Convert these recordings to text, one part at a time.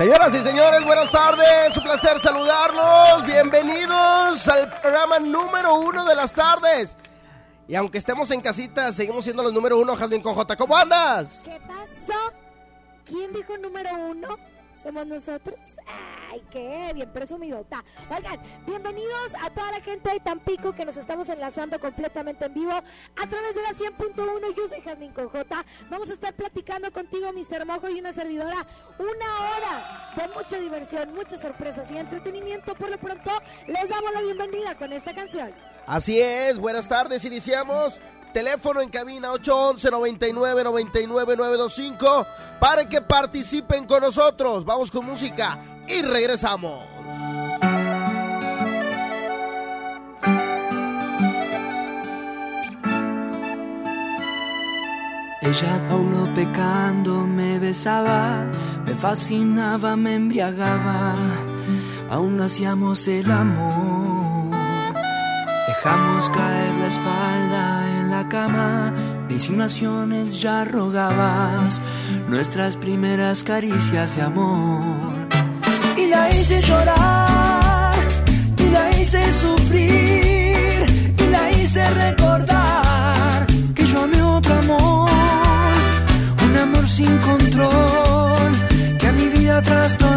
Señoras y señores, buenas tardes. Un placer saludarlos. Bienvenidos al programa número uno de las tardes. Y aunque estemos en casita, seguimos siendo los número uno, Jasmine Cojota. ¿Cómo andas? ¿Qué pasó? ¿Quién dijo número uno? ¿Somos nosotros? ¡Ay, qué bien presumidota! Oigan, bienvenidos a toda la gente de Tampico que nos estamos enlazando completamente en vivo a través de la 100.1. Yo soy Jasmine Conjota. Vamos a estar platicando contigo, Mr. Mojo, y una servidora. Una hora de mucha diversión, muchas sorpresas y entretenimiento. Por lo pronto, les damos la bienvenida con esta canción. Así es, buenas tardes. Iniciamos. Teléfono en cabina 811 99 99 925 para que participen con nosotros. Vamos con música y regresamos. Ella aún no pecando me besaba, me fascinaba, me embriagaba, aún hacíamos el amor. Dejamos caer la espalda en la cama, de insinuaciones ya rogabas nuestras primeras caricias de amor. Y la hice llorar, y la hice sufrir, y la hice recordar que yo amé otro amor, un amor sin control que a mi vida trastornó,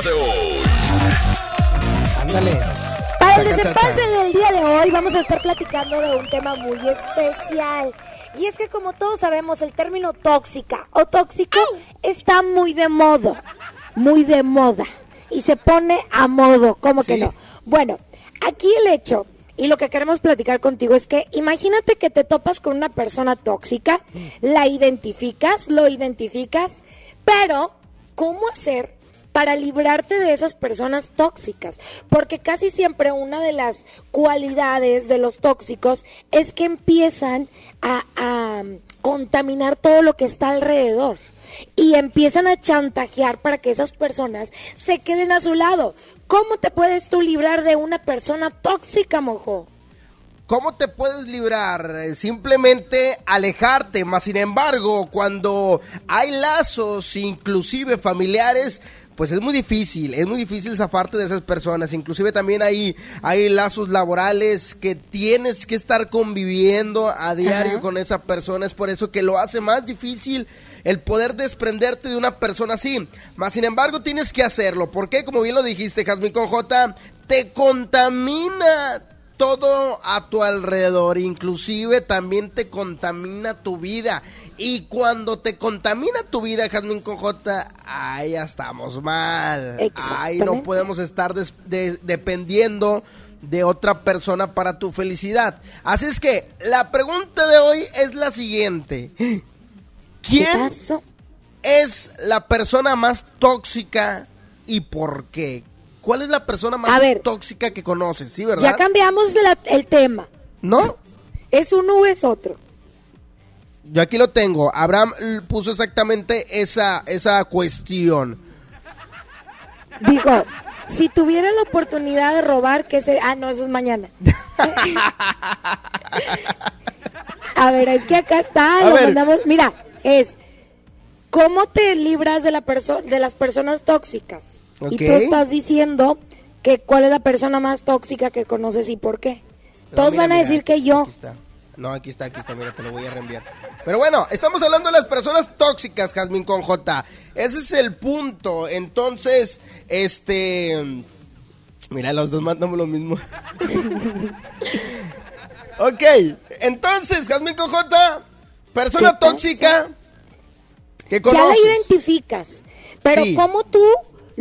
día de hoy. Ándale. Para el chaca. del día de hoy vamos a estar platicando de un tema muy especial. Y es que como todos sabemos, el término tóxica o tóxico está muy de moda. Muy de moda. y se pone a modo, ¿cómo que no? Bueno, aquí el hecho y lo que queremos platicar contigo es que imagínate que te topas con una persona tóxica, la identificas, lo identificas, pero ¿cómo hacer para librarte de esas personas tóxicas? Porque casi siempre una de las cualidades de los tóxicos es que empiezan a, contaminar todo lo que está alrededor y empiezan a chantajear para que esas personas se queden a su lado. ¿Cómo te puedes tú librar de una persona tóxica, mojo? ¿Cómo te puedes librar? Simplemente alejarte, más sin embargo, cuando hay lazos, inclusive familiares, pues es muy difícil, es muy difícil zafarte de esas personas. Inclusive también hay, hay lazos laborales que tienes que estar conviviendo a diario Ajá. con esa persona. Es por eso que lo hace más difícil el poder desprenderte de una persona así. Más sin embargo, tienes que hacerlo. Porque, como bien lo dijiste, Jasmine con J, te contamina todo a tu alrededor, inclusive también te contamina tu vida. Y cuando te contamina tu vida, Jasmine con J, ahí ya estamos mal. Ahí no podemos estar des- de- dependiendo de otra persona para tu felicidad. Así es que la pregunta de hoy es la siguiente. ¿Qué ¿Quién es la persona más tóxica y por qué? ¿Cuál es la persona más ver. tóxica que conoces? ¿Sí, verdad? Ya cambiamos la- el tema. ¿No? ¿Es uno o es otro? Yo aquí lo tengo. Abraham puso exactamente esa, esa cuestión. Digo, si tuviera la oportunidad de robar, ¿qué sería? Ah, no, eso es mañana. A ver, es que acá está, A lo ver. mandamos. Mira, es ¿cómo te libras de la perso- de las personas tóxicas? Y tú estás diciendo que cuál es la persona más tóxica que conoces y por qué. Todos mira, van a mira, decir que aquí yo. está. No, aquí está, aquí está, mira, te lo voy a reenviar. Pero bueno, estamos hablando de las personas tóxicas, Jasmine con J. Ese es el punto. Entonces, este... Mira, los dos mandamos lo mismo. ok, entonces, Jasmine con J, persona tóxica que Ya la conoces. identificas. Pero Sí. ¿cómo tú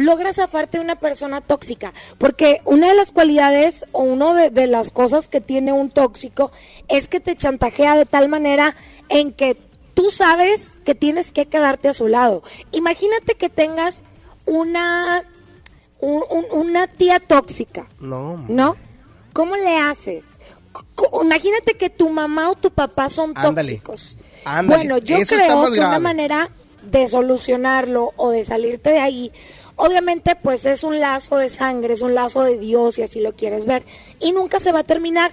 logras zafarte de una persona tóxica? Porque una de las cualidades o una de, de las cosas que tiene un tóxico es que te chantajea de tal manera en que tú sabes que tienes que quedarte a su lado. Imagínate que tengas una, un- un- una tía tóxica. No, ¿no? ¿Cómo le haces? Imagínate que tu mamá o tu papá son Ándale. tóxicos. Ándale, Bueno, yo eso creo que una manera de solucionarlo o de salirte de ahí, obviamente pues es un lazo de sangre, es un lazo de Dios y así lo quieres ver y nunca se va a terminar.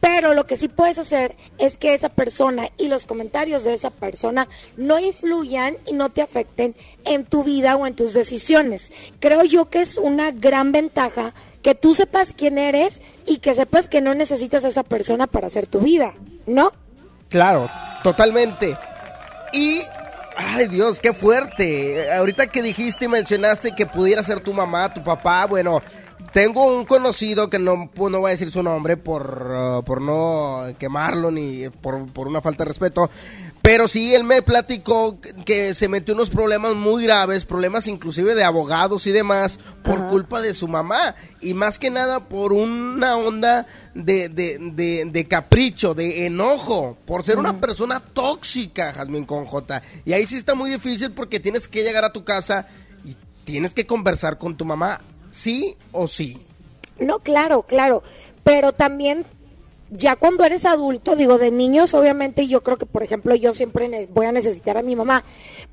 Pero lo que sí puedes hacer es que esa persona y los comentarios de esa persona no influyan y no te afecten en tu vida o en tus decisiones. Creo yo que es una gran ventaja que tú sepas quién eres y que sepas que no necesitas a esa persona para hacer tu vida, ¿no? Claro, totalmente. Y, ay Dios, qué fuerte. Ahorita que dijiste y mencionaste que pudiera ser tu mamá, tu papá, bueno, tengo un conocido que no, pues, no voy a decir su nombre por, uh, por no quemarlo ni por, por una falta de respeto. Pero sí, él me platicó que se metió unos problemas muy graves, problemas inclusive de abogados y demás, por Ajá. culpa de su mamá. Y más que nada por una onda de, de, de, de capricho, de enojo, por ser una persona tóxica, Jasmine con J. Y ahí sí está muy difícil porque tienes que llegar a tu casa y tienes que conversar con tu mamá, sí o sí. No, claro, claro. Pero también, ya cuando eres adulto, digo, de niños, obviamente, yo creo que, por ejemplo, yo siempre voy a necesitar a mi mamá.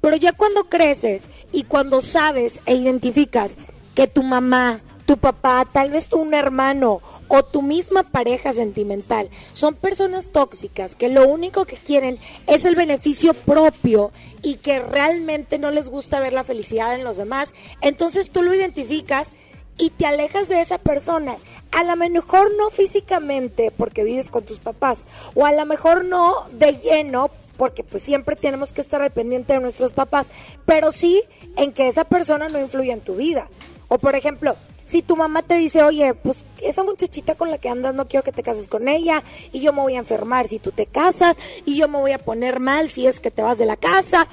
Pero ya cuando creces y cuando sabes e identificas que tu mamá, tu papá, tal vez tú un hermano o tu misma pareja sentimental son personas tóxicas que lo único que quieren es el beneficio propio y que realmente no les gusta ver la felicidad en los demás, entonces tú lo identificas y te alejas de esa persona. A lo mejor no físicamente porque vives con tus papás o a lo mejor no de lleno porque pues siempre tenemos que estar al pendiente de nuestros papás, pero sí en que esa persona no influya en tu vida. O por ejemplo, si tu mamá te dice, oye, pues esa muchachita con la que andas no quiero que te cases con ella y yo me voy a enfermar si tú te casas y yo me voy a poner mal si es que te vas de la casa.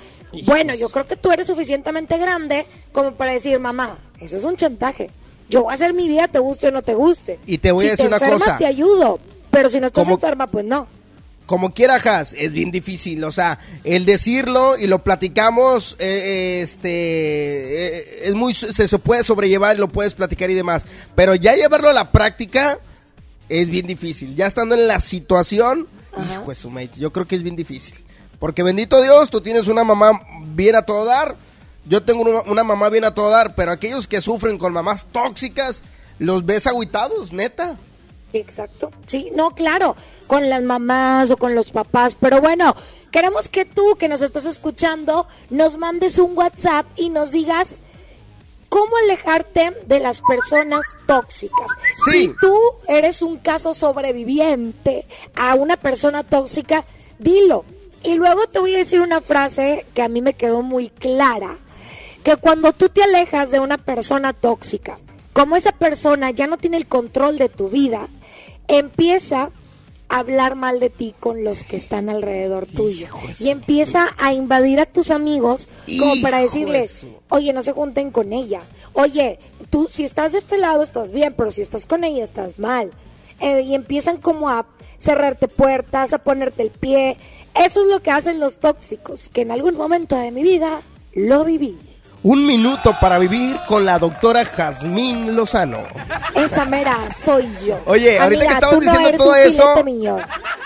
Bueno, yo creo que tú eres suficientemente grande como para decir, mamá, eso es un chantaje. Yo voy a hacer mi vida, te guste o no te guste. Y te voy si a decir te una enfermas, cosa. te ayudo. Pero si no estás Como- enferma, pues no. como quiera, Has, es bien difícil. O sea, el decirlo y lo platicamos, eh, este, eh, es muy, se, se puede sobrellevar y lo puedes platicar y demás. Pero ya llevarlo a la práctica es bien difícil. Ya estando en la situación, hijo de su mate, yo creo que es bien difícil. Porque bendito Dios, tú tienes una mamá bien a todo dar. Yo tengo una, una mamá bien a todo dar, pero aquellos que sufren con mamás tóxicas, los ves agüitados, neta. Exacto. Sí, no, claro, con las mamás o con los papás, pero bueno, queremos que tú que nos estás escuchando nos mandes un WhatsApp y nos digas cómo alejarte de las personas tóxicas. Sí. Si tú eres un caso sobreviviente a una persona tóxica, dilo. Y luego te voy a decir una frase que a mí me quedó muy clara, que cuando tú te alejas de una persona tóxica, como esa persona ya no tiene el control de tu vida, empieza a hablar mal de ti con los que están alrededor tuyo y empieza a invadir a tus amigos como Hijo para de decirles, oye, no se junten con ella, oye, tú si estás de este lado estás bien, pero si estás con ella estás mal. Eh, y empiezan como a cerrarte puertas, a ponerte el pie. Eso es lo que hacen los tóxicos, que en algún momento de mi vida lo viví. Un minuto para vivir con la doctora Jazmín Lozano. Esa mera soy yo. Oye, ahorita que estabas no diciendo todo eso-.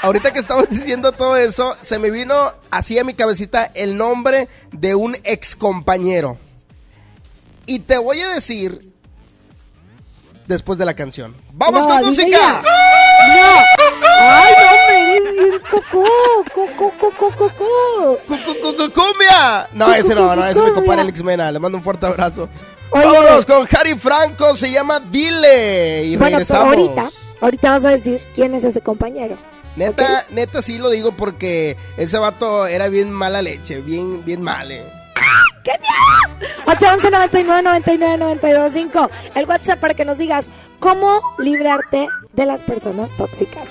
Ahorita que estabas diciendo todo eso, se me vino así a mi cabecita el nombre de un ex compañero. Y te voy a decir después de la canción. ¡Vamos No, con música! ya. ¡No! Bien cocó, cocó, cocó, cocó. Cu- cu- cu- cu- ¡Cumbia! No, ese no, no, ese es mi compadre Alex Mena. Le mando un fuerte abrazo. Oye. Vámonos con Harry Franco, se llama Dile. Y Bueno, regresamos. ahorita, ahorita vas a decir quién es ese compañero. Neta, neta sí lo digo porque ese vato era bien mala leche, bien, bien mal, eh. ¡Qué miedo! 811 99 99 92 5. El WhatsApp para que nos digas cómo librarte de las personas tóxicas.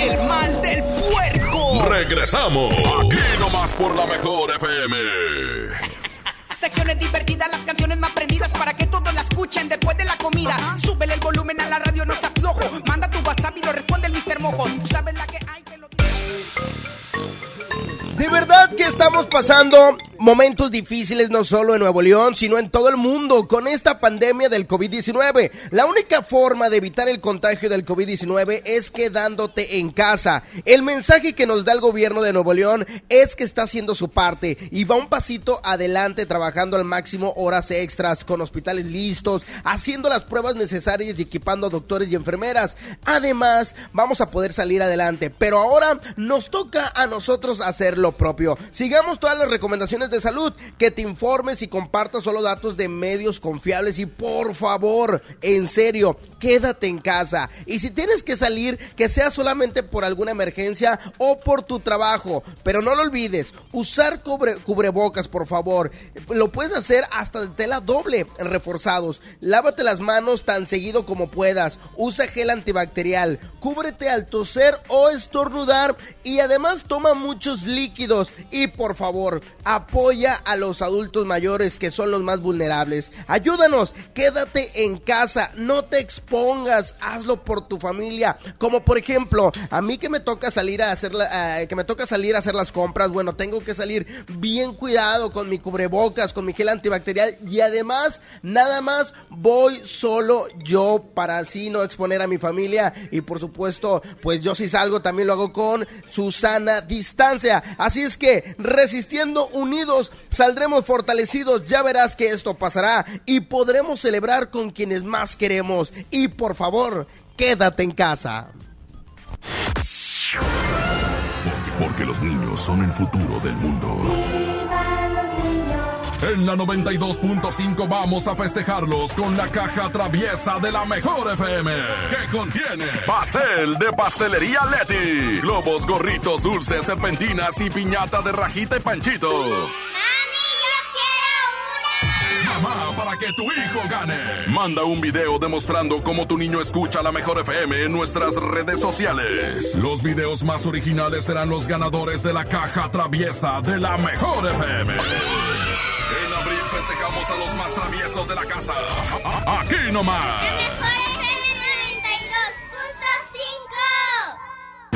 El mal del puerco. Regresamos aquí nomás por la mejor FM. Secciones divertidas, las canciones más prendidas para que todos la escuchen después de la comida. Súbele el volumen a la radio, no se aflojo. Manda tu WhatsApp y lo responde el Mr. Mojo. Tú sabes la que hay que lo De verdad que estamos pasando momentos difíciles no solo en Nuevo León, sino en todo el mundo con esta pandemia del COVID-19. La única forma de evitar el contagio del COVID-19 es quedándote en casa. El mensaje que nos da el gobierno de Nuevo León es que está haciendo su parte y va un pasito adelante trabajando al máximo horas extras con hospitales listos, haciendo las pruebas necesarias y equipando a doctores y enfermeras. Además, vamos a poder salir adelante, pero ahora nos toca a nosotros hacer lo propio. Sigamos todas las recomendaciones de salud, que te informes y compartas solo datos de medios confiables y por favor, en serio, quédate en casa. Y si tienes que salir, que sea solamente por alguna emergencia o por tu trabajo. Pero no lo olvides, usar cubre- cubrebocas, por favor. Lo puedes hacer hasta de tela doble, reforzados. Lávate las manos tan seguido como puedas. Usa gel antibacterial. Cúbrete al toser o estornudar. Y además toma muchos líquidos. Y por favor, apoya a los adultos mayores que son los más vulnerables. Ayúdanos, quédate en casa, no te expongas, hazlo por tu familia. Como por ejemplo, a mí que me toca salir a hacer que me toca salir a hacer las compras, bueno, tengo que salir bien cuidado con mi cubrebocas, con mi gel antibacterial y además nada más voy solo yo para así no exponer a mi familia y por supuesto, pues yo si salgo también lo hago con Susana distancia. Así es que resistiendo unidos saldremos fortalecidos, ya verás que esto pasará y podremos celebrar con quienes más queremos. Y por favor, quédate en casa. Porque, los niños son el futuro del mundo. En la 92.5 vamos a festejarlos con la caja traviesa de la mejor FM. Que contiene pastel de pastelería Leti, globos, gorritos, dulces, serpentinas y piñata de rajita y panchito. Mamá, para que tu hijo gane. Manda un video demostrando cómo tu niño escucha la mejor FM en nuestras redes sociales. Los videos más originales serán los ganadores de la caja traviesa de la mejor FM. Festejamos a los más traviesos de la casa. Aquí nomás.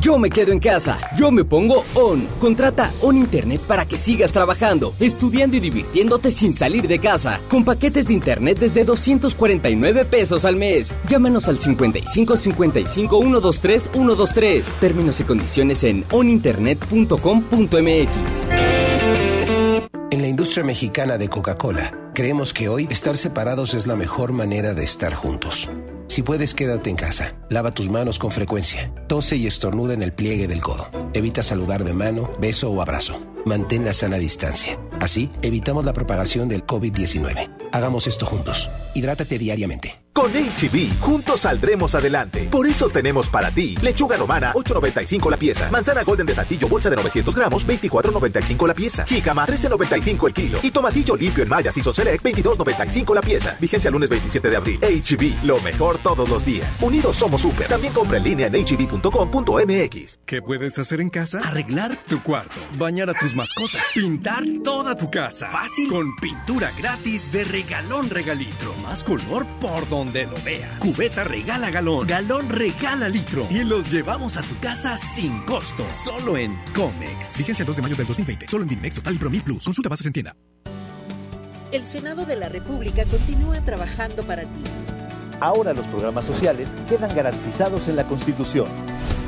Yo me quedo en casa, yo me pongo On. Contrata On Internet para que sigas trabajando, estudiando y divirtiéndote sin salir de casa. Con paquetes de Internet desde 249 pesos al mes. Llámanos al 55 55 123 123. Términos y condiciones en oninternet.com.mx. En la industria mexicana de Coca-Cola, creemos que hoy estar separados es la mejor manera de estar juntos. Si puedes, quédate en casa. Lava tus manos con frecuencia. Tose y estornuda en el pliegue del codo. Evita saludar de mano, beso o abrazo. Mantén la sana distancia. Así, evitamos la propagación del COVID-19. Hagamos esto juntos. Hidrátate diariamente. Con HB, juntos saldremos adelante. Por eso tenemos para ti lechuga romana, 8.95 la pieza. Manzana golden de saltillo, bolsa de 900 gramos, 24.95 la pieza. Jícama, 13.95 el kilo. Y tomatillo limpio en Maya Season Select, 22.95 la pieza. Vigencia lunes 27 de abril. HB, lo mejor todos los días. Unidos somos súper. También compra en línea en hb.com.mx. ¿Qué puedes hacer en casa? Arreglar tu cuarto, bañar a tus mascotas, pintar toda tu casa. Fácil. Con pintura gratis de regalón regalitro. Más color por donde lo veas. Cubeta regala galón, galón regala litro. Y los llevamos a tu casa sin costo. Solo en Comex. Vigencia el 2 de mayo del 2020. Solo en Dimex Total y Promil Plus. Consulta bases en tienda. El Senado de la República continúa trabajando para ti. Ahora los programas sociales quedan garantizados en la Constitución.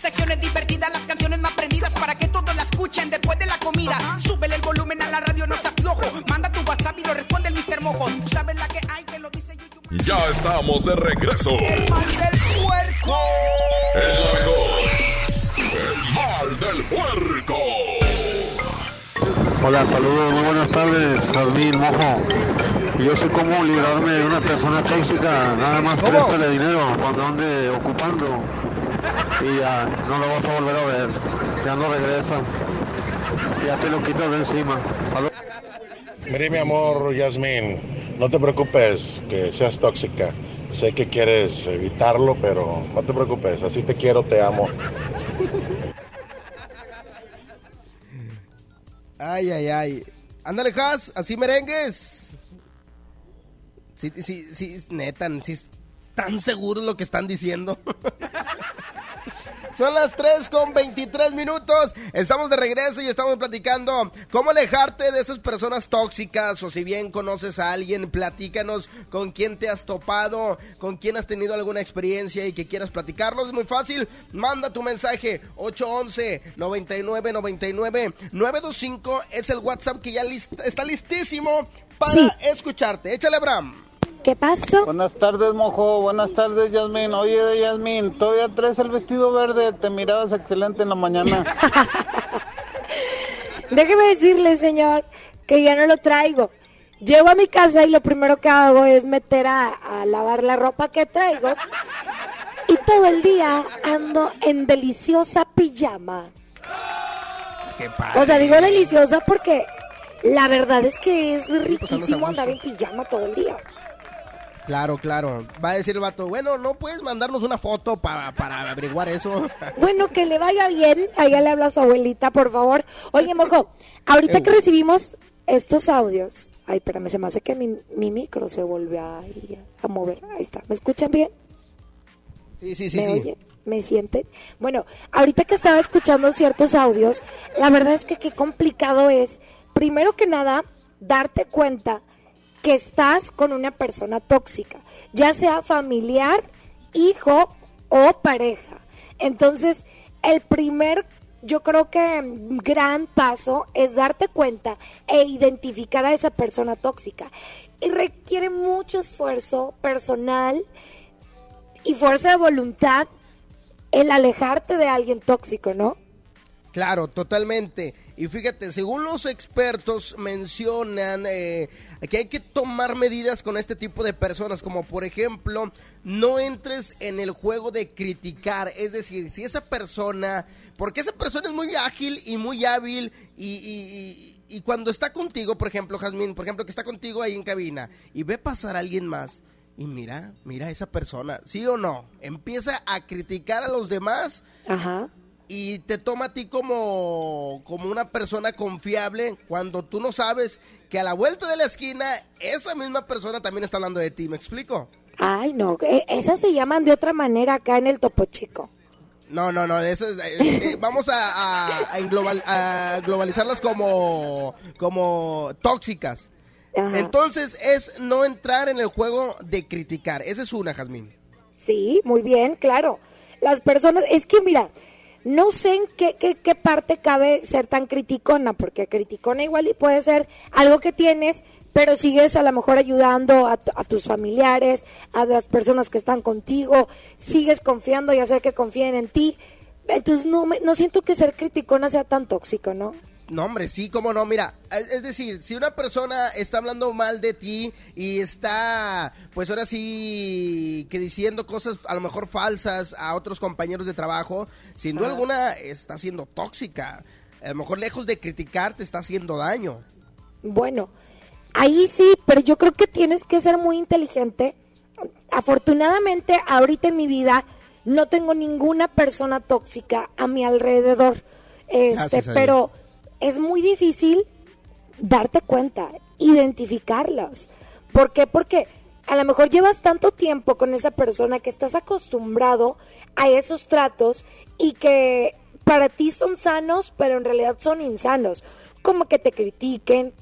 Secciones divertidas, las canciones más prendidas para que todos la escuchen después de la comida. Súbele el volumen a la radio, no se aflojo. Manda tu WhatsApp y lo responde el Mr. Mojo. Tú sabes la que hay, que lo dice YouTube. Ya estamos de regreso. El mal del puerco. El mejor. El mal del puerco. Hola, saludos, muy buenas tardes, Jazmín Mojo. Yo sé cómo librarme de una persona tóxica, nada más préstale dinero cuando ande ocupando y ya no lo vas a volver a ver, ya no regresa, ya te lo quitas de encima. Salud. Mire mi amor, Yasmín, no te preocupes que seas tóxica. Sé que quieres evitarlo, pero no te preocupes, así te quiero, te amo. Ay, ay, ay. Ándale, Has, así merengues. Sí, sí, sí, neta, sí, tan seguros lo que están diciendo. Son las 3 con 23 minutos. Estamos de regreso y estamos platicando cómo alejarte de esas personas tóxicas. O si bien conoces a alguien, platícanos con quién te has topado, con quién has tenido alguna experiencia y que quieras platicarnos. Es muy fácil. Manda tu mensaje 811-9999-925. Es el WhatsApp que ya list está listísimo para Sí. escucharte. Échale, Abraham. ¿Qué pasó? Buenas tardes, mojo. Buenas tardes, Yasmín. Oye, Yasmín, todavía traes el vestido verde. Te mirabas excelente en la mañana. Déjeme decirle, señor, que ya no lo traigo. Llego a mi casa y lo primero que hago es meter a, a lavar la ropa que traigo. Y todo el día ando en deliciosa pijama. Qué O sea, digo deliciosa porque la verdad es que es pues, riquísimo andar en pijama todo el día. Claro, claro. Va a decir el vato, bueno, ¿no puedes mandarnos una foto pa- para averiguar eso? Bueno, que le vaya bien. Allá le hablo a su abuelita, por favor. Oye, mojo, ahorita Ew. que recibimos estos audios. Ay, espérame, se me hace que mi, mi micro se vuelve a, a mover. Ahí está. ¿Me escuchan bien? Sí, sí, sí, ¿Me sí. oyen? ¿Me sienten? Bueno, ahorita que estaba escuchando ciertos audios, la verdad es que qué complicado es, primero que nada, darte cuenta que estás con una persona tóxica, ya sea familiar, hijo o pareja. Entonces, el primer, yo creo que gran paso es darte cuenta e identificar a esa persona tóxica. Y requiere mucho esfuerzo personal y fuerza de voluntad el alejarte de alguien tóxico, ¿no? Claro, totalmente. Y fíjate, según los expertos mencionan eh, que hay que tomar medidas con este tipo de personas, como por ejemplo, no entres en el juego de criticar. Es decir, si esa persona, porque esa persona es muy ágil y muy hábil y, y- y- y cuando está contigo, por ejemplo, Jazmín, por ejemplo, que está contigo ahí en cabina y ve pasar a alguien más. Y mira, mira a esa persona, ¿sí o no? Empieza a criticar a los demás Ajá. Y te toma a ti como, como una persona confiable cuando tú no sabes que a la vuelta de la esquina esa misma persona también está hablando de ti, ¿me explico? Ay, no, e- esas se llaman de otra manera acá en el Topo Chico. No, no, no, eso es- eh, eh, vamos a, a- a englobal- a globalizarlas como, como tóxicas. Entonces es no entrar en el juego de criticar. Esa es una, Jazmín. Sí, muy bien, claro. Las personas, es que mira, no sé en qué, qué, qué parte cabe ser tan criticona, porque criticona igual y puede ser algo que tienes, pero sigues a lo mejor ayudando a, a tus familiares, a las personas que están contigo, sigues confiando y hacer que confíen en ti. Entonces no, no siento que ser criticona sea tan tóxico, ¿no? No, hombre, sí, cómo no. Mira, es decir, si una persona está hablando mal de ti y está, pues ahora sí, que diciendo cosas a lo mejor falsas a otros compañeros de trabajo, sin duda Ajá. alguna está siendo tóxica. A lo mejor lejos de criticar te está haciendo daño. Bueno, ahí sí, pero yo creo que tienes que ser muy inteligente. Afortunadamente, ahorita en mi vida no tengo ninguna persona tóxica a mi alrededor. Este, Gracias pero es muy difícil darte cuenta, identificarlas. ¿Por qué? Porque a lo mejor llevas tanto tiempo con esa persona que estás acostumbrado a esos tratos y que para ti son sanos, pero en realidad son insanos. Como que te critiquen,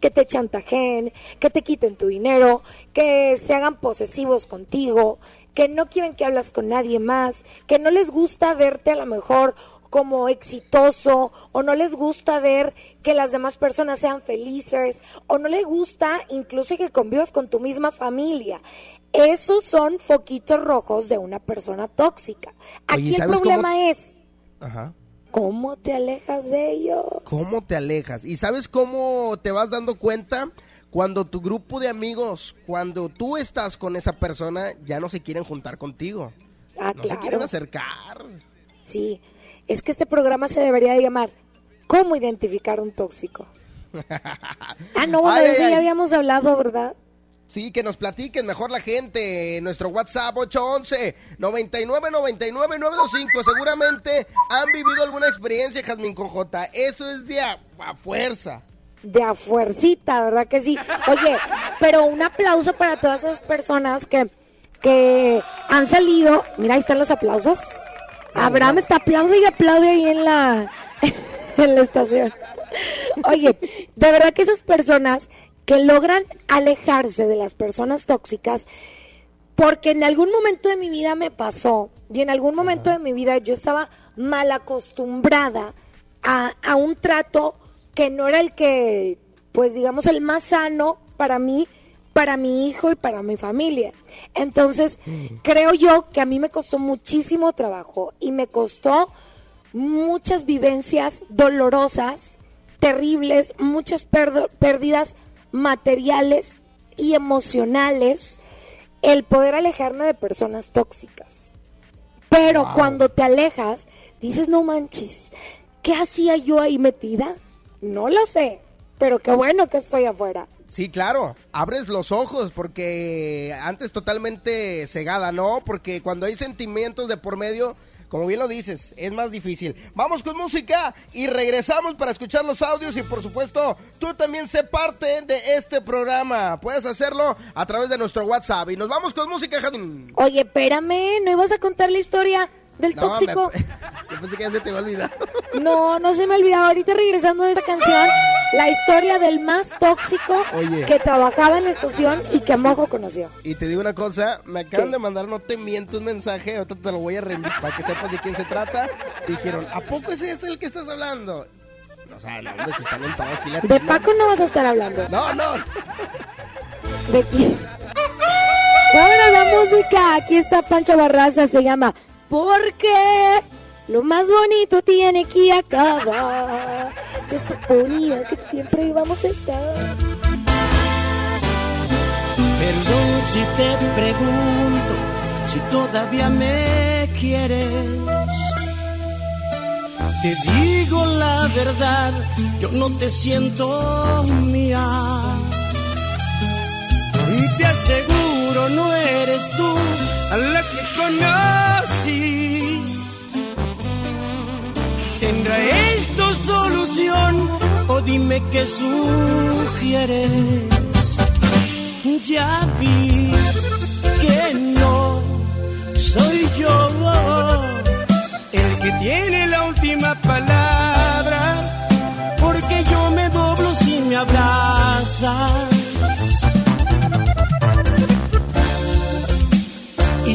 que te chantajeen, que te quiten tu dinero, que se hagan posesivos contigo, que no quieren que hablas con nadie más, que no les gusta verte a lo mejor como exitoso o no les gusta ver que las demás personas sean felices o no les gusta incluso que convivas con tu misma familia. Esos son foquitos rojos de una persona tóxica. Aquí Oye, el ¿sabes cómo- problema es Ajá. cómo te alejas de ellos. ¿Cómo te alejas? ¿Y sabes cómo te vas dando cuenta? Cuando tu grupo de amigos, cuando tú estás con esa persona, ya no se quieren juntar contigo. Ah, no se quieren acercar. Sí, es que este programa se debería de llamar ¿Cómo identificar un tóxico? Ah, no, bueno, Ay, eso ay, ya ay. habíamos hablado, ¿verdad? Sí, que nos platiquen mejor la gente. Nuestro WhatsApp 811 99 99 925. Seguramente han vivido alguna experiencia, Jazmín J. Eso es de a, a fuerza. De a fuercita, ¿verdad que sí? Oye, pero un aplauso para todas esas personas que, que han salido. Mira, ahí están los aplausos. Abraham está aplaude y aplaude ahí en la, en la estación. Oye, de verdad que esas personas que logran alejarse de las personas tóxicas, porque en algún momento de mi vida me pasó, y en algún momento de mi vida yo estaba mal acostumbrada a, a un trato que no era el que, pues digamos, el más sano para mí, para mi hijo y para mi familia. Entonces, creo yo que a mí me costó muchísimo trabajo y me costó muchas vivencias dolorosas, terribles, muchas pérdidas materiales y emocionales, el poder alejarme de personas tóxicas. Pero Wow. cuando te alejas, dices, no manches, ¿qué hacía yo ahí metida? No lo sé, pero qué bueno que estoy afuera. Sí, claro. Abres los ojos porque antes totalmente cegada, ¿no? Porque cuando hay sentimientos de por medio, como bien lo dices, es más difícil. Vamos con música y regresamos para escuchar los audios y por supuesto tú también sé parte de este programa. Puedes hacerlo a través de nuestro WhatsApp y nos vamos con música, Jadín. Oye, espérame, ¿no ibas a contar la historia del No, tóxico? me- Yo pensé que ya se te iba a olvidar. No, no se me olvidó. Ahorita regresando de esa canción, la historia del más tóxico Oye. que trabajaba en la estación y que Mojo conoció. Y te digo una cosa, me acaban ¿Qué? de mandar, no te miento, un mensaje, ahorita te lo voy a reenviar para que sepas de quién se trata. Dijeron, ¿a poco es este el que estás hablando? O sea, no, hombre, si están sí le De. Paco no vas a estar hablando. No, no. ¿De quién? Vámonos la música. Aquí está Pancho Barraza, se llama Porque lo más bonito tiene que acabar. Se suponía que siempre íbamos a estar. Perdón si te pregunto si todavía me quieres. Te digo la verdad, yo no te siento mía. Te aseguro no eres tú la que conocí. ¿Tendrá esto solución o dime qué sugieres? Ya vi que no soy yo que tiene la última palabra, porque yo me doblo si me abrazas.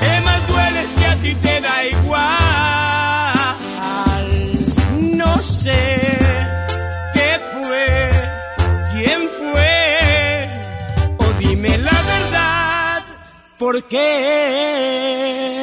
Que más duele que a ti te da igual. No sé qué fue, quién fue, o dime la verdad, ¿por qué?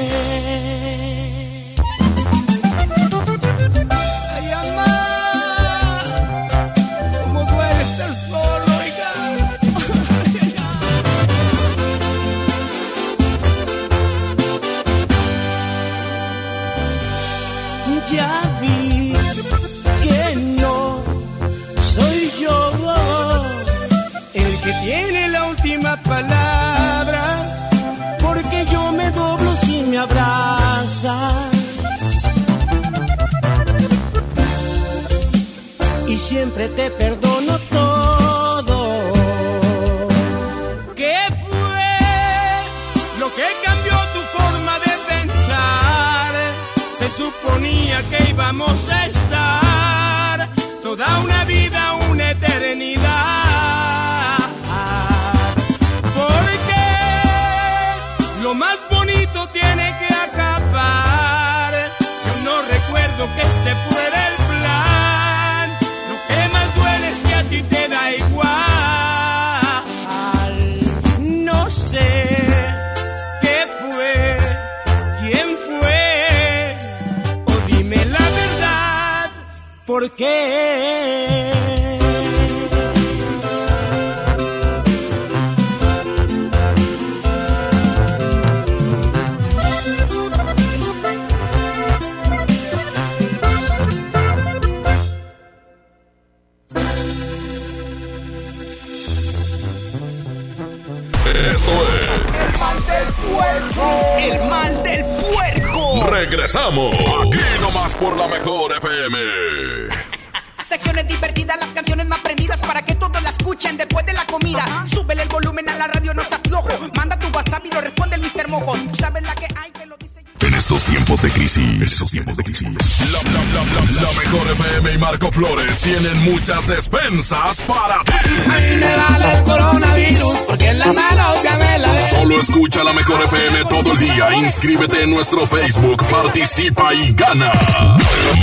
Te estos tiempos de crisis, en estos tiempos de crisis, la, la, la, la, la mejor FM y Marco Flores tienen muchas despensas para ti. me vale el coronavirus porque en la mano ya me la Solo escucha la mejor FM todo el día. Inscríbete en nuestro Facebook, participa y gana.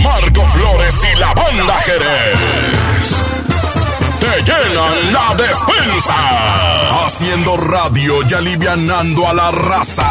Marco Flores y la banda Jerez. Te llenan la despensa. Haciendo radio y alivianando a la raza.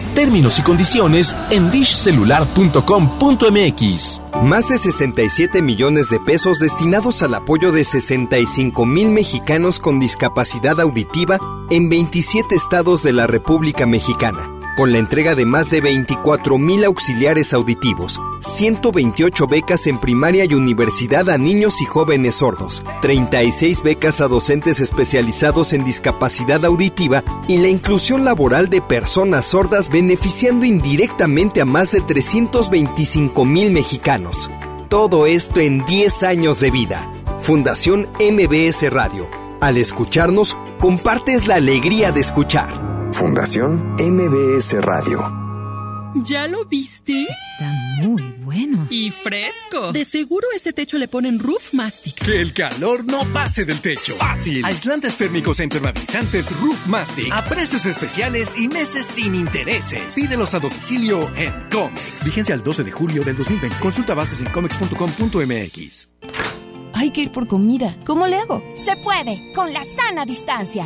Términos y condiciones en dishcelular.com.mx. Más de 67 millones de pesos destinados al apoyo de 65 mil mexicanos con discapacidad auditiva en 27 estados de la República Mexicana, con la entrega de más de 24 mil auxiliares auditivos, 128 becas en primaria y universidad a niños y jóvenes sordos, 36 becas a docentes especializados en discapacidad auditiva y la inclusión laboral de personas sordas beneficiando indirectamente a más de 325 mil mexicanos. Todo esto en 10 años de vida. Fundación MBS Radio. Al escucharnos, compartes la alegría de escuchar. Fundación MBS Radio. ¿Ya lo viste? Está muy bueno. Y fresco. De seguro ese techo le ponen Roof Mastic. Que el calor no pase del techo. Fácil. Aislantes térmicos e impermeabilizantes Roof Mastic a precios especiales y meses sin intereses. Pídelos a domicilio en Comex. Vigencia al 12 de julio del 2020. Consulta bases en comex.com.mx. Hay que ir por comida. ¿Cómo le hago? Se puede, con la sana distancia.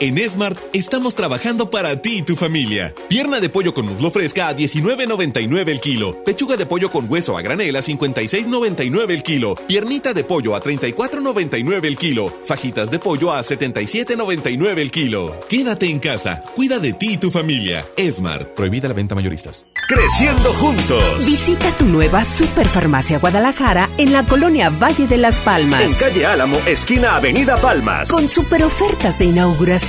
En Smart estamos trabajando para ti y tu familia. Pierna de pollo con muslo fresca a 19.99 el kilo. Pechuga de pollo con hueso a granel a 56.99 el kilo. Piernita de pollo a 34.99 el kilo. Fajitas de pollo a 77.99 el kilo. Quédate en casa. Cuida de ti y tu familia. Smart. Prohibida la venta mayoristas. Creciendo juntos. Visita tu nueva Superfarmacia Guadalajara en la colonia Valle de las Palmas. En calle Álamo, esquina Avenida Palmas. Con super ofertas de inauguración.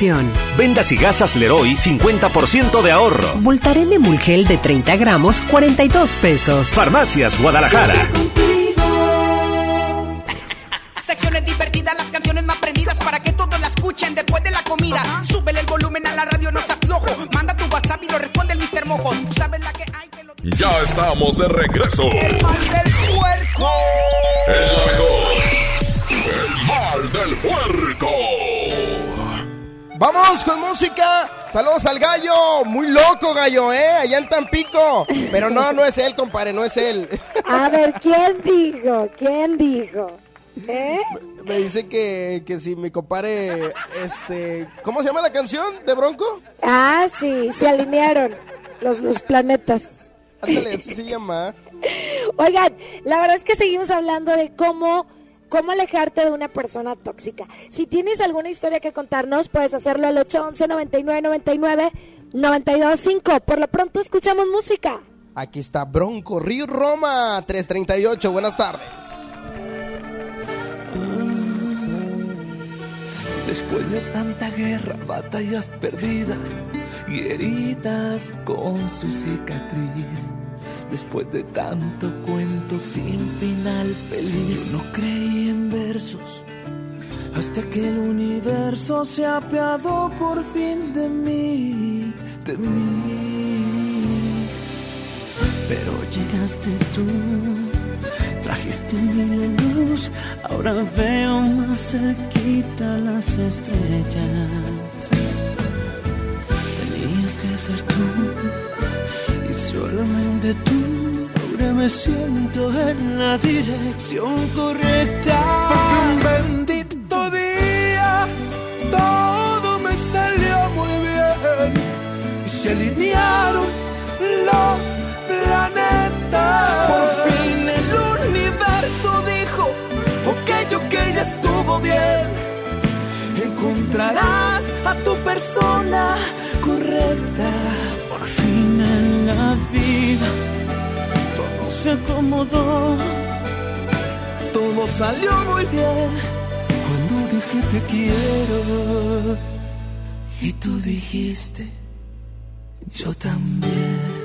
Vendas y gasas Leroy, 50% de ahorro. Voltaren de Mulgel de 30 gramos, 42 pesos. Farmacias Guadalajara. Secciones divertidas, las canciones más prendidas para que todos la escuchen después de la comida. Súbele el volumen a la radio, no se aflojo. Manda tu WhatsApp y lo responde el Mr. Mojo. Tú sabes la que hay que lo... Ya estamos de regreso. El mal del puerco. El mejor. El mal del puerco. Vamos con música. Saludos al gallo. Muy loco, gallo, ¿eh? Allá en Tampico. Pero no, no es él, compadre, no es él. A ver, ¿quién dijo? ¿Quién dijo? ¿Eh? Me dice que, que si mi compadre, este... ¿Cómo se llama la canción de Bronco? Ah, sí, se alinearon los, los planetas. Ándale, así se llama. Oigan, la verdad es que seguimos hablando de cómo cómo alejarte de una persona tóxica. Si tienes alguna historia que contarnos, puedes hacerlo al 811 99 99 925. Por lo pronto escuchamos música. Aquí está Bronco Río Roma 338. Buenas tardes. Después de tanta guerra, batallas perdidas y heridas con su cicatriz. Después de tanto cuento sin final feliz, yo no creí en versos. Hasta que el universo se apiadó por fin de mí, de mí. Pero llegaste tú, trajiste mi luz. Ahora veo más cerquita las estrellas. Tenías que ser tú solamente tú. Ahora me siento en la dirección correcta. Porque un bendito día todo me salió muy bien y se alinearon los planetas. Por fin el universo dijo, ok, ok, ya estuvo bien. Encontrarás a tu persona correcta. Fin en la vida todo se acomodó. Todo salió muy bien cuando dije te quiero. Y tú dijiste, yo también.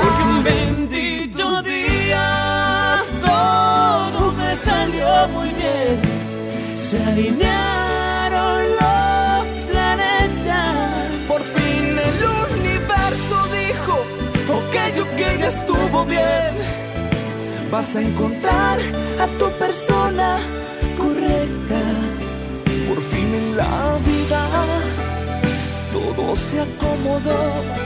Porque un bendito día todo me salió muy bien. Se alinearon los planetas. Por fin el universo dijo, ok, ok, ya estuvo bien. Vas a encontrar a tu persona correcta. Por fin en la vida todo se acomodó.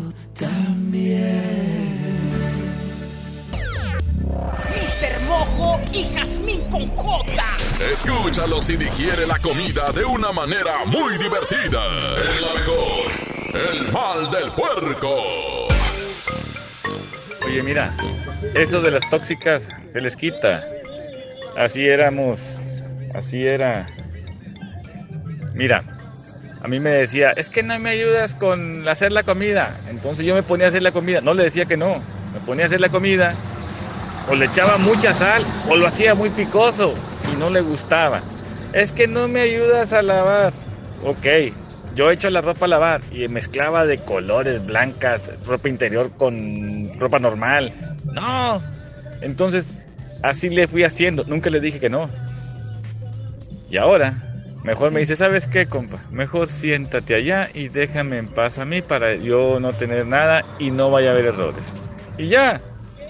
Escúchalo si digiere la comida de una manera muy divertida. Es la mejor. El mal del puerco. Oye, mira, eso de las tóxicas se les quita. Así éramos, así era. Mira, a mí me decía, es que no me ayudas con hacer la comida. Entonces yo me ponía a hacer la comida. No le decía que no, me ponía a hacer la comida. O le echaba mucha sal, o lo hacía muy picoso y no le gustaba. Es que no me ayudas a lavar. Ok, yo echo la ropa a lavar y mezclaba de colores blancas, ropa interior con ropa normal. No. Entonces, así le fui haciendo. Nunca le dije que no. Y ahora, mejor me dice, ¿sabes qué, compa? Mejor siéntate allá y déjame en paz a mí para yo no tener nada y no vaya a haber errores. Y ya,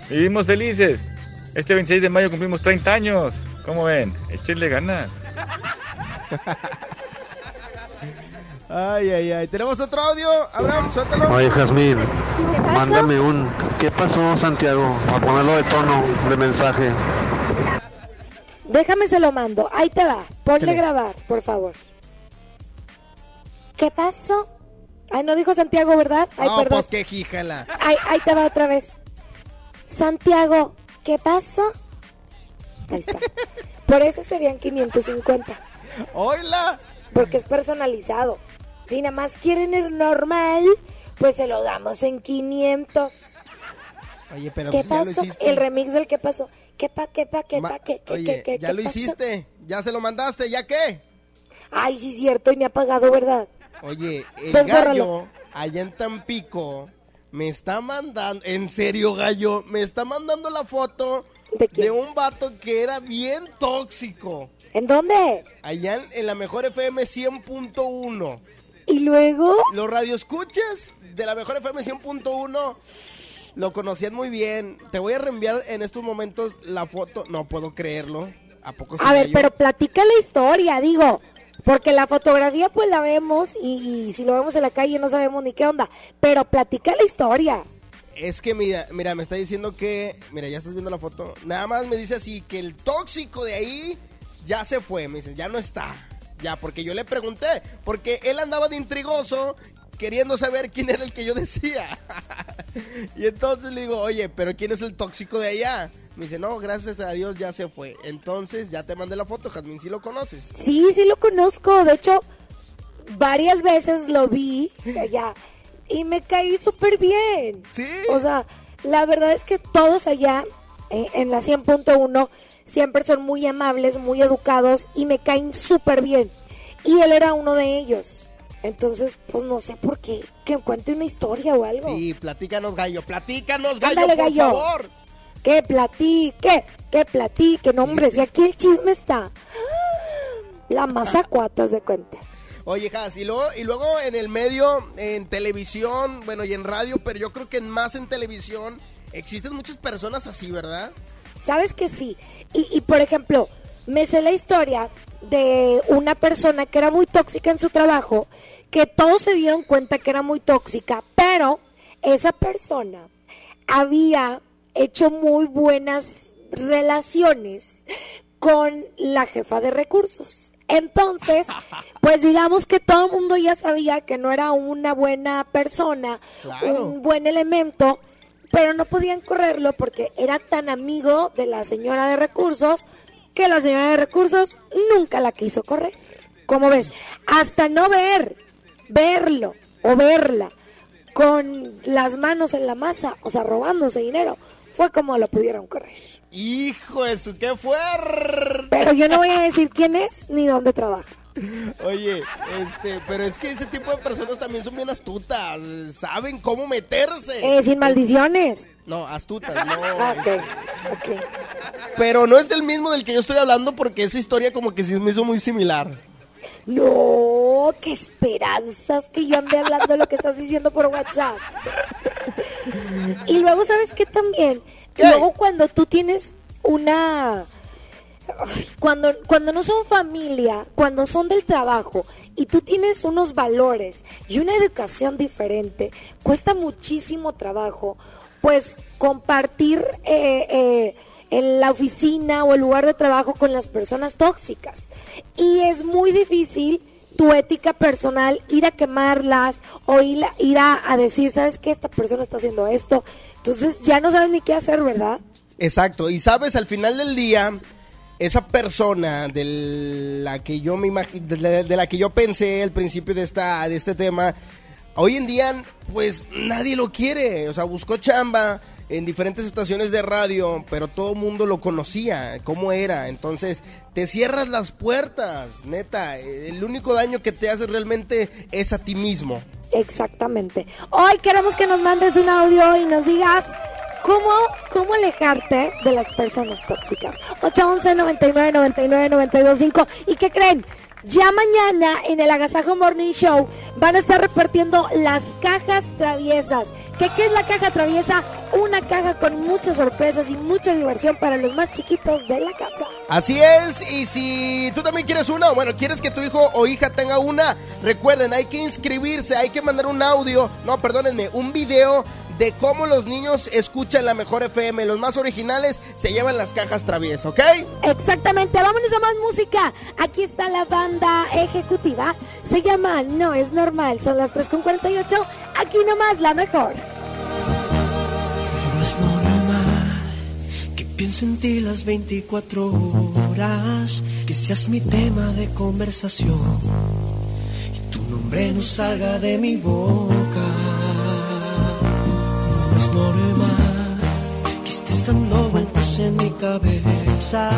vivimos felices. Este 26 de mayo cumplimos 30 años. ¿Cómo ven? Échenle ganas. Ay, ay, ay. Tenemos otro audio. Abraham, suéltalo. Oye, Jazmín, mándame un. ¿Qué pasó, Santiago? A ponerlo de tono, de mensaje. Déjame se lo mando. Ahí te va. Ponle Chale. grabar, por favor. ¿Qué pasó? Ay, no dijo Santiago, ¿verdad? Ay, no, perdón. pues qué jíjala. Ay, ahí te va otra vez. Santiago, ¿qué pasó? Ahí está. Por eso serían 550. ¡Hola! Porque es personalizado. Si nada más quieren el normal, pues se lo damos en 500. Oye, pero ¿Qué pues ya lo pasó? hiciste. El remix del ¿qué pasó? ¿Qué pa, qué pa, qué pa, qué, qué, Oye, qué, qué, ya qué lo pasó? hiciste. Ya se lo mandaste. ¿Ya qué? Ay, sí, cierto, y me ha pagado, ¿verdad? Oye, el Pues gallo allá en Tampico me está mandando, en serio gallo, me está mandando la foto ¿De, un vato que era bien tóxico. ¿En dónde? Allá en, en la mejor FM 100.1. ¿Y luego? Los radioescuchas de la mejor FM 100.1 lo conocían muy bien. Te voy a reenviar en estos momentos la foto. No puedo creerlo. ¿A poco A ver, pero platica la historia, digo. Porque la fotografía pues la vemos y, y si lo vemos en la calle no sabemos ni qué onda. Pero platica la historia. Es que mira, mira, me está diciendo que, mira, ya estás viendo la foto. Nada más me dice así que el tóxico de ahí ya se fue, me dice, ya no está. Ya, porque yo le pregunté, porque él andaba de intrigoso queriendo saber quién era el que yo decía. y entonces le digo, "Oye, pero ¿quién es el tóxico de allá?" Me dice, "No, gracias a Dios ya se fue." Entonces, ya te mandé la foto, Jazmín, si lo conoces. Sí, sí lo conozco. De hecho, varias veces lo vi allá y me caí súper bien. Sí. O sea, la verdad es que todos allá eh, en la 100.1 siempre son muy amables, muy educados y me caen súper bien. Y él era uno de ellos. Entonces, pues no sé por qué. Que cuente una historia o algo. Sí, platícanos, gallo, platícanos, gallo, Ándale, por gallo. favor. Que platique, que platique. No, hombre, si aquí el chisme está. La masa cuatas de cuenta. Oye, Has, y luego, y luego en el medio, en televisión, bueno, y en radio, pero yo creo que más en televisión, existen muchas personas así, ¿verdad? ¿Sabes que sí? Y, y, por ejemplo, me sé la historia de una persona que era muy tóxica en su trabajo, que todos se dieron cuenta que era muy tóxica, pero esa persona había hecho muy buenas relaciones con la jefa de recursos. Entonces, pues digamos que todo el mundo ya sabía que no era una buena persona, Claro. un buen elemento, pero no podían correrlo porque era tan amigo de la señora de recursos que la señora de recursos nunca la quiso correr. ¿Cómo ves? Hasta no ver, verlo o verla con las manos en la masa, o sea, robándose dinero, fue como lo pudieron correr. Hijo de su, qué fuerte. Pero yo no voy a decir quién es ni dónde trabaja. Oye, este, pero es que ese tipo de personas también son bien astutas, saben cómo meterse. Eh, sin maldiciones. No, astutas, no. Ah, ok, ok. Pero no es del mismo del que yo estoy hablando porque esa historia como que sí me hizo muy similar. No, qué esperanzas que yo ande hablando lo que estás diciendo por WhatsApp. Y luego, ¿sabes qué también? Luego cuando tú tienes una... Cuando, cuando no son familia, cuando son del trabajo y tú tienes unos valores y una educación diferente, cuesta muchísimo trabajo, pues compartir eh, eh, en la oficina o el lugar de trabajo con las personas tóxicas. Y es muy difícil tu ética personal ir a quemarlas o ir, a- ir a, a decir, ¿sabes qué? Esta persona está haciendo esto. Entonces ya no sabes ni qué hacer, ¿verdad? Exacto, y sabes, al final del día, esa persona de la que yo me imag- de la, que yo pensé al principio de esta de este tema, hoy en día pues nadie lo quiere, o sea, buscó chamba en diferentes estaciones de radio, pero todo mundo lo conocía, cómo era, entonces te cierras las puertas, neta, el único daño que te hace realmente es a ti mismo. Exactamente. Hoy queremos que nos mandes un audio y nos digas cómo, cómo alejarte de las personas tóxicas. 811 99 99 925 ¿Y qué creen? Ya mañana en el Agasajo Morning Show van a estar repartiendo las cajas traviesas. ¿Qué, ¿Qué es la caja traviesa? Una caja con muchas sorpresas y mucha diversión para los más chiquitos de la casa. Así es, y si tú también quieres una, o bueno, quieres que tu hijo o hija tenga una, recuerden, hay que inscribirse, hay que mandar un audio, no, perdónenme, un video de cómo los niños escuchan la mejor FM. Los más originales se llevan las cajas traviesas, ¿ok? Exactamente, vámonos a más música. Aquí está la banda ejecutiva. Se llama No es normal. Son las 3.48. Aquí nomás la mejor. No es normal que piense en ti las 24 horas, que seas mi tema de conversación y tu nombre no salga de mi boca. Es normal que estés dando vueltas en mi cabeza.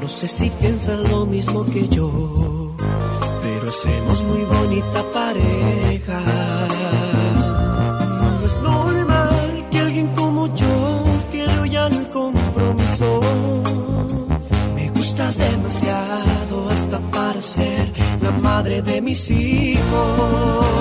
No sé si piensas lo mismo que yo, pero hacemos muy bonita pareja. No es normal que alguien como yo quiera hoy al compromiso. Me gustas demasiado hasta para ser la madre de mis hijos.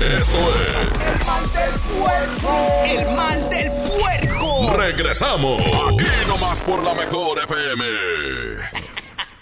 Esto es El mal del puerco. El mal del puerco. Regresamos. Aquí nomás por la mejor FM.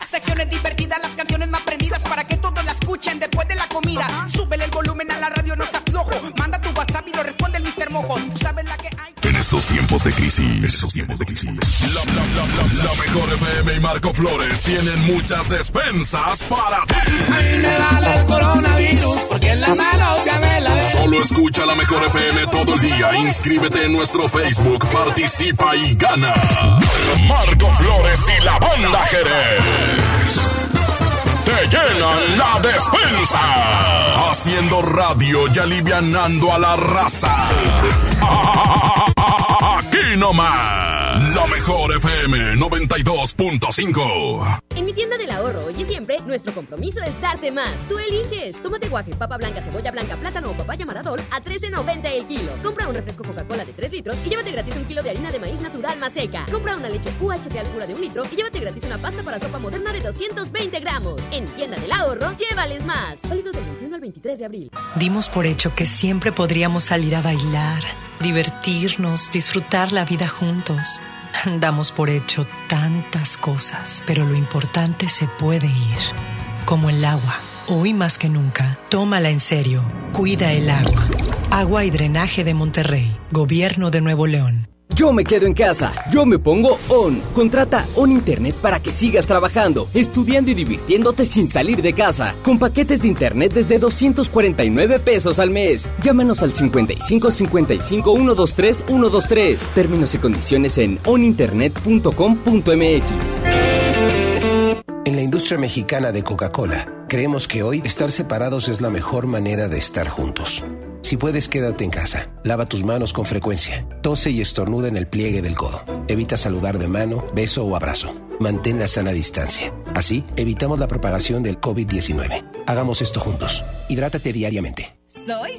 Secciones divertidas, las canciones más prendidas para que todos la escuchen después de la comida. Súbele el volumen a la radio, no seas flojo. Manda tu WhatsApp y lo responde el Mr. Mojo. Tú sabes la que hay. En estos tiempos de crisis, en estos tiempos de crisis, la, la, la, la, la mejor FM y Marco Flores tienen muchas despensas para ti. A mí me vale el coronavirus porque en la mano ya me la ve. Solo escucha la mejor FM todo el día. Inscríbete en nuestro Facebook, participa y gana. Marco Flores y la banda Jerez. Te llenan la despensa. Haciendo radio y alivianando a la raza. Aquí nomás. La mejor FM 92.5. En mi tienda del ahorro hoy y siempre, nuestro compromiso es darte más. Tú eliges. Tómate guaje, papa blanca, cebolla blanca, plátano o papaya marador a 13.90 el kilo. Compra un refresco Coca-Cola de 3 litros y llévate gratis un kilo de harina de maíz natural más seca. Compra una leche UHT al pura de un litro y llévate gratis una pasta para sopa moderna de 220 gramos. En mi tienda del ahorro, llévales más. Válido del 21 al 23 de abril. Dimos por hecho que siempre podríamos salir a bailar, divertirnos, disfrutar la vida juntos. Damos por hecho tantas cosas, pero lo importante se puede ir, como el agua. Hoy más que nunca, tómala en serio. Cuida el agua. Agua y drenaje de Monterrey. Gobierno de Nuevo León. Yo me quedo en casa, yo me pongo ON. Contrata ON Internet para que sigas trabajando, estudiando y divirtiéndote sin salir de casa. Con paquetes de Internet desde 249 pesos al mes. Llámanos al 55 55 123 123. Términos y condiciones en oninternet.com.mx. En la industria mexicana de Coca-Cola, creemos que hoy estar separados es la mejor manera de estar juntos. Si puedes, quédate en casa. Lava tus manos con frecuencia. Tose y estornuda en el pliegue del codo. Evita saludar de mano, beso o abrazo. Mantén la sana distancia. Así, evitamos la propagación del COVID-19. Hagamos esto juntos. Hidrátate diariamente. Soy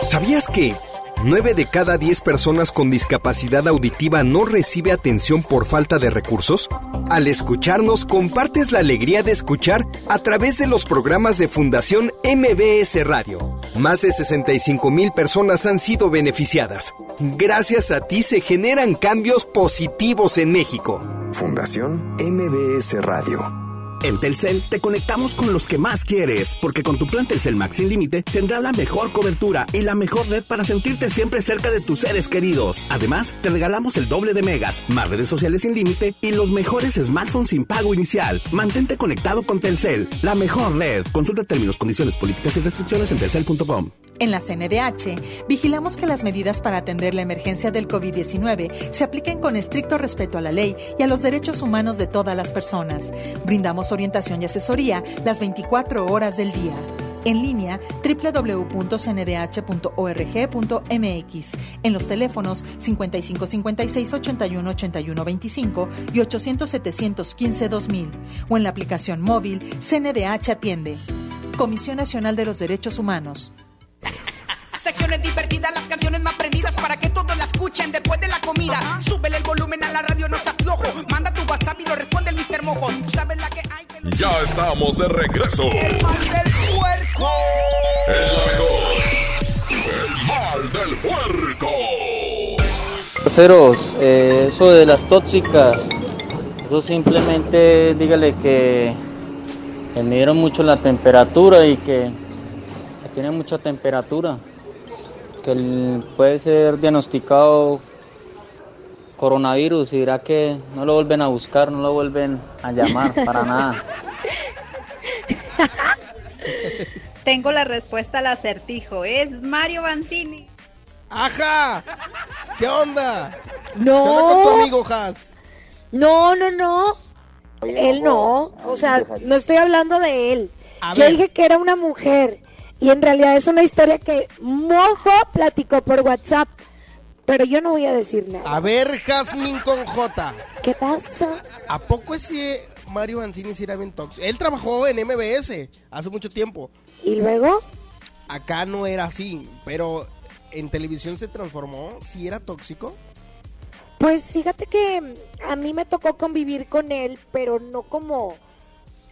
¿Sabías que 9 de cada 10 personas con discapacidad auditiva no recibe atención por falta de recursos? Al escucharnos, compartes la alegría de escuchar a través de los programas de Fundación MBS Radio. Más de 65 mil personas han sido beneficiadas. Gracias a ti se generan cambios positivos en México. Fundación MBS Radio. En Telcel te conectamos con los que más quieres, porque con tu plan Telcel Max sin límite tendrás la mejor cobertura y la mejor red para sentirte siempre cerca de tus seres queridos. Además, te regalamos el doble de megas, más redes sociales sin límite y los mejores smartphones sin pago inicial. Mantente conectado con Telcel, la mejor red. Consulta términos, condiciones, políticas y restricciones en telcel.com. En la CNDH, vigilamos que las medidas para atender la emergencia del COVID-19 se apliquen con estricto respeto a la ley y a los derechos humanos de todas las personas. Brindamos orientación y asesoría las 24 horas del día. En línea www.cndh.org.mx, en los teléfonos 55 56 81 81 25 y 800 715 2000 o en la aplicación móvil CNDH Atiende. Comisión Nacional de los Derechos Humanos. Secciones divertidas, las canciones más prendidas para que escuchen después de la comida. Súbele el volumen a la radio, no seas flojo. Manda tu WhatsApp y lo responde el Mr. Mojo. Tú sabes la que hay. Ya estamos de regreso. El mal del puerco. El mejor. El mal del puerco. Caseros, eh, eso de las tóxicas, eso simplemente dígale que le midieron mucho la temperatura y que tiene mucha temperatura, que él puede ser diagnosticado coronavirus y dirá que no lo vuelven a buscar, no lo vuelven a llamar para nada. Tengo la respuesta al acertijo, es Mario Banzini. ¡Ajá! ¿Qué onda? No. ¿Qué onda con tu amigo, Has? No, no, no. Él no. O sea, no estoy hablando de él. A Yo ver. dije que era una mujer. Y en realidad es una historia que Mojo platicó por WhatsApp. Pero yo no voy a decir nada. A ver, Jasmine con J. ¿Qué pasa? ¿A poco ese Mario Banzini sí era bien tóxico? Él trabajó en MBS hace mucho tiempo. ¿Y luego? Acá no era así, pero en televisión se transformó. ¿Sí era tóxico? Pues fíjate que a mí me tocó convivir con él, pero no como,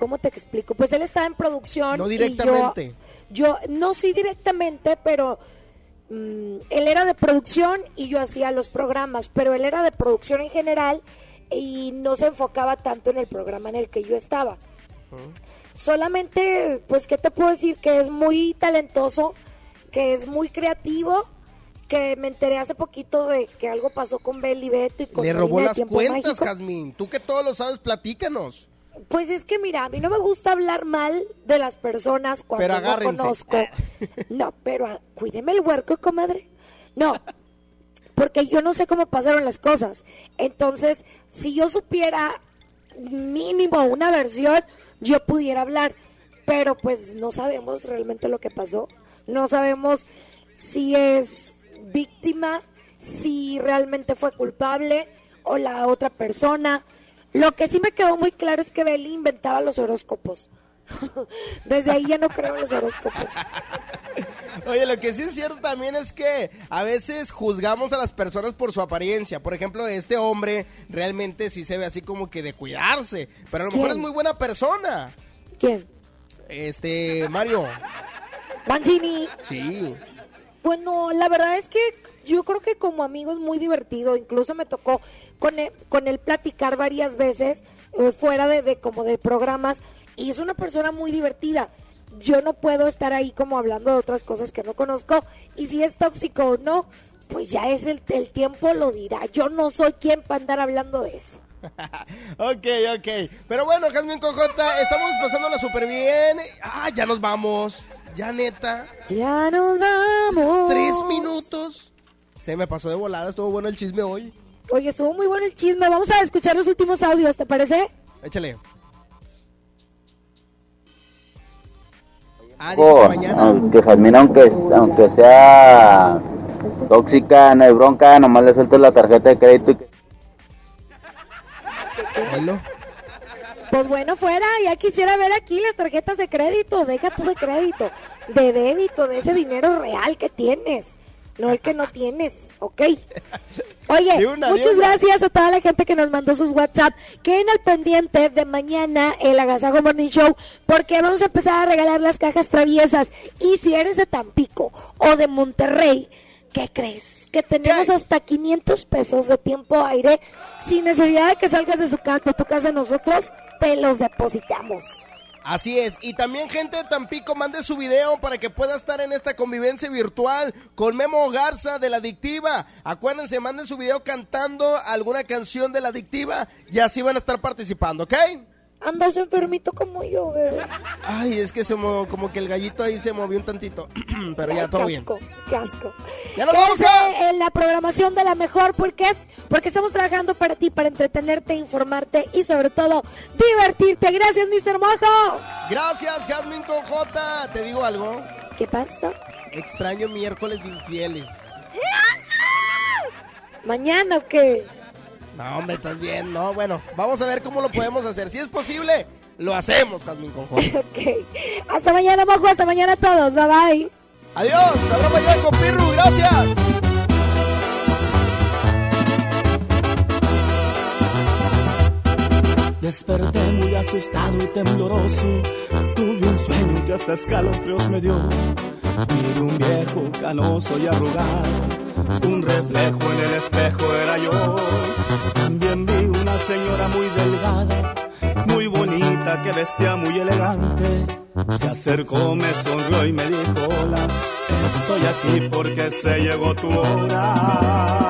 ¿cómo te explico? Pues él estaba en producción. No y directamente. Yo, yo no sí directamente, pero mm, él era de producción y yo hacía los programas, pero él era de producción en general y no se enfocaba tanto en el programa en el que yo estaba. Solamente, pues, ¿qué te puedo decir? Que es muy talentoso, que es muy creativo, que me enteré hace poquito de que algo pasó con Bel y Beto y con Le robó Marina las cuentas. Jazmín. Tú que todo lo sabes, platícanos. Pues es que mira, a mí no me gusta hablar mal de las personas cuando Pero no conozco. No, pero ah, cuídeme el huerco, comadre. No, porque yo no sé cómo pasaron las cosas. Entonces, si yo supiera mínimo una versión, yo pudiera hablar. Pero pues no sabemos realmente lo que pasó. No sabemos si es víctima, si realmente fue culpable o la otra persona. Lo que sí me quedó muy claro es que Beli inventaba los horóscopos. Desde ahí ya no creo en los horóscopos. Oye, lo que sí es cierto también es que a veces juzgamos a las personas por su apariencia. Por ejemplo, este hombre realmente sí se ve así como que de cuidarse, pero a lo mejor es muy buena persona. ¿Quién? Este, Mario. Mancini. Sí. Bueno, la verdad es que yo creo que como amigo es muy divertido. Incluso me tocó con él, con él platicar varias veces eh, fuera de, de como de programas y es una persona muy divertida. Yo no puedo estar ahí como hablando de otras cosas que no conozco y si es tóxico o no, pues ya es el, el tiempo lo dirá. Yo no soy quien para andar hablando de eso. Ok, ok. Pero bueno, Jasmine Cojota, estamos pasándola súper bien. Ah, ya nos vamos. Ya neta. Ya nos vamos. Tres minutos. Se me pasó de volada, estuvo bueno el chisme hoy. Oye, estuvo muy bueno el chisme. Vamos a escuchar los últimos audios, ¿te parece? Échale. Ah, dice Oh, que mañana. aunque Jasmine, aunque, aunque sea tóxica, no hay bronca, nomás le suelto la tarjeta de crédito y que Pues bueno, fuera, ya quisiera ver aquí las tarjetas de crédito, deja tú de crédito, de débito, de ese dinero real que tienes, no el que no tienes, ¿ok? Oye, una, muchas gracias a toda la gente que nos mandó sus WhatsApp. Queden al pendiente de mañana el Agasajo Morning Show, porque vamos a empezar a regalar las cajas traviesas. Y si eres de Tampico o de Monterrey, ¿qué crees? Que tenemos hasta 500 pesos de tiempo aire sin necesidad de que salgas de, su ca- de tu casa. Nosotros te los depositamos. Así es, y también gente de Tampico, mande su video para que pueda estar en esta convivencia virtual con Memo Garza de La Adictiva. Acuérdense, manden su video cantando alguna canción de La Adictiva y así van a estar participando, ¿ok? Andas enfermito como yo, bebé. Ay, es que se mo- como que el gallito ahí se movió un tantito, pero ya todo qué bien. asco, qué asco. Ya nos vamos, Quédense en la programación de la mejor, ¿por qué? Porque estamos trabajando para ti, para entretenerte, informarte y sobre todo divertirte. Gracias, Mr. Mojo. Gracias, Jasmine con J. Te digo algo. ¿Qué pasa? Extraño miércoles de infieles. ¿Mañana o qué? No, hombre, estás bien. No, bueno, vamos a ver cómo lo podemos hacer. Si es posible, lo hacemos, Jasmine con J. ok. Hasta mañana, Mojo. Hasta mañana a todos. Bye bye. Adiós. Habrá mañana con Pirru. Gracias. Desperté muy asustado y tembloroso. Tuve un sueño que hasta escalofríos me dio. Miré un viejo canoso y arrugado. Un reflejo en el espejo era yo. También vi una señora muy delgada, muy bonita, que vestía muy elegante. Se acercó, me sonrió y me dijo: Hola, estoy aquí porque se llegó tu hora.